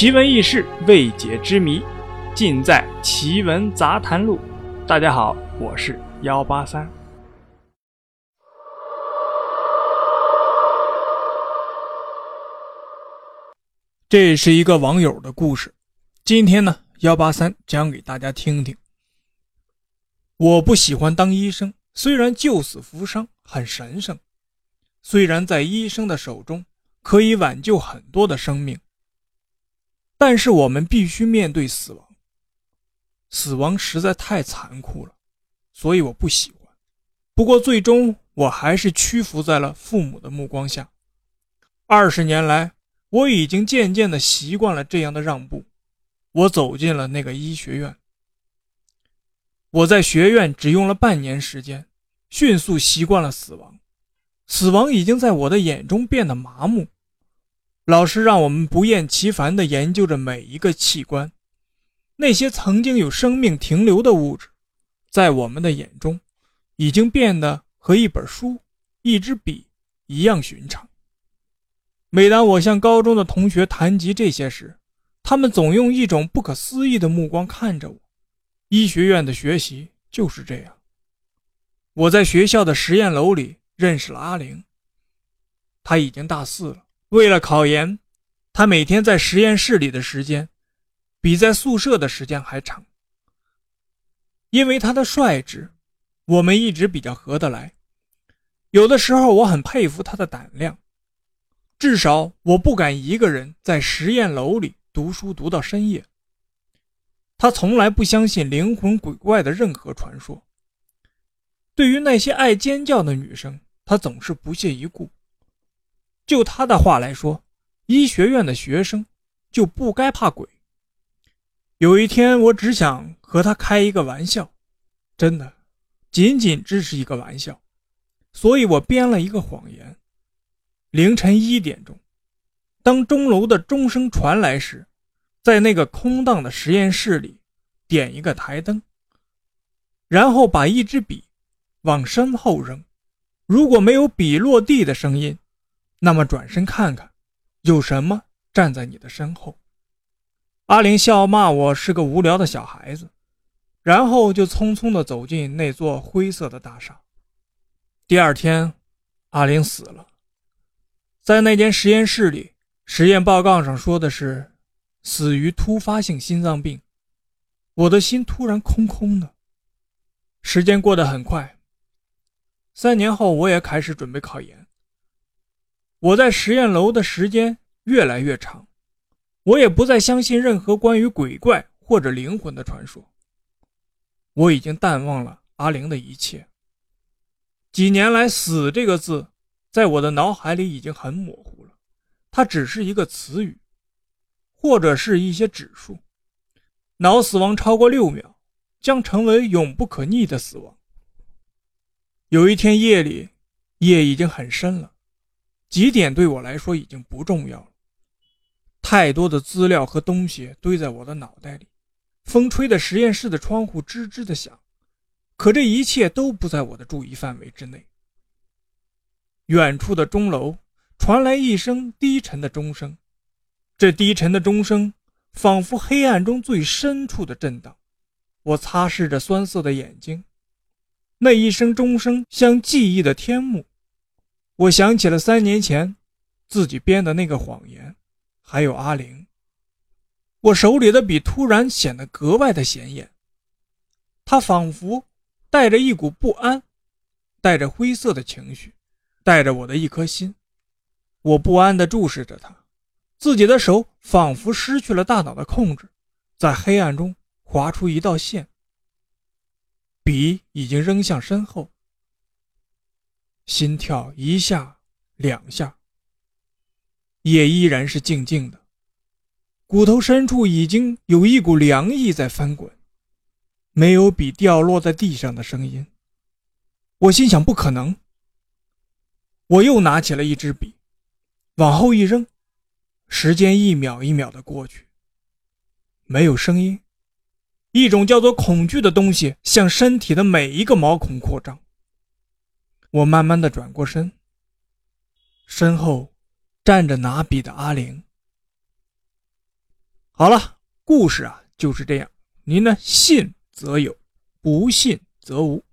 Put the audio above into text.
奇闻异事、未解之谜，尽在《奇闻杂谈录》。大家好，我是幺八三。这是一个网友的故事，今天呢，幺八三讲给大家听听。我不喜欢当医生，虽然救死扶伤很神圣，虽然在医生的手中可以挽救很多的生命。但是我们必须面对死亡，死亡实在太残酷了，所以我不喜欢。不过最终我还是屈服在了父母的目光下。二十年来，我已经渐渐的习惯了这样的让步。我走进了那个医学院。我在学院只用了半年时间，迅速习惯了死亡。死亡已经在我的眼中变得麻木。老师让我们不厌其烦地研究着每一个器官，那些曾经有生命停留的物质，在我们的眼中，已经变得和一本书、一支笔一样寻常。每当我向高中的同学谈及这些时，他们总用一种不可思议的目光看着我。医学院的学习就是这样。我在学校的实验楼里认识了阿玲，她已经大四了。为了考研，他每天在实验室里的时间，比在宿舍的时间还长。因为他的率直，我们一直比较合得来。有的时候，我很佩服他的胆量。至少，我不敢一个人在实验楼里读书读到深夜。他从来不相信灵魂鬼怪的任何传说。对于那些爱尖叫的女生，他总是不屑一顾。就他的话来说，医学院的学生就不该怕鬼。有一天，我只想和他开一个玩笑，真的，仅仅只是一个玩笑，所以我编了一个谎言。凌晨一点钟，当钟楼的钟声传来时，在那个空荡的实验室里点一个台灯，然后把一支笔往身后扔，如果没有笔落地的声音。那么转身看看，有什么站在你的身后？阿玲笑骂我是个无聊的小孩子，然后就匆匆地走进那座灰色的大厦。第二天，阿玲死了，在那间实验室里，实验报告上说的是死于突发性心脏病。我的心突然空空的。时间过得很快，三年后，我也开始准备考研。我在实验楼的时间越来越长，我也不再相信任何关于鬼怪或者灵魂的传说。我已经淡忘了阿玲的一切。几年来，“死”这个字在我的脑海里已经很模糊了，它只是一个词语，或者是一些指数。脑死亡超过六秒，将成为永不可逆的死亡。有一天夜里，夜已经很深了。几点对我来说已经不重要了。太多的资料和东西堆在我的脑袋里，风吹的实验室的窗户吱吱的响，可这一切都不在我的注意范围之内。远处的钟楼传来一声低沉的钟声，这低沉的钟声仿佛黑暗中最深处的震荡。我擦拭着酸涩的眼睛，那一声钟声像记忆的天幕。我想起了三年前自己编的那个谎言，还有阿玲。我手里的笔突然显得格外的显眼，它仿佛带着一股不安，带着灰色的情绪，带着我的一颗心。我不安地注视着它，自己的手仿佛失去了大脑的控制，在黑暗中划出一道线。笔已经扔向身后。心跳一下，两下。也依然是静静的，骨头深处已经有一股凉意在翻滚，没有笔掉落在地上的声音。我心想：不可能。我又拿起了一支笔，往后一扔，时间一秒一秒的过去，没有声音。一种叫做恐惧的东西向身体的每一个毛孔扩张。我慢慢的转过身，身后站着拿笔的阿玲。好了，故事啊就是这样，您呢信则有，不信则无。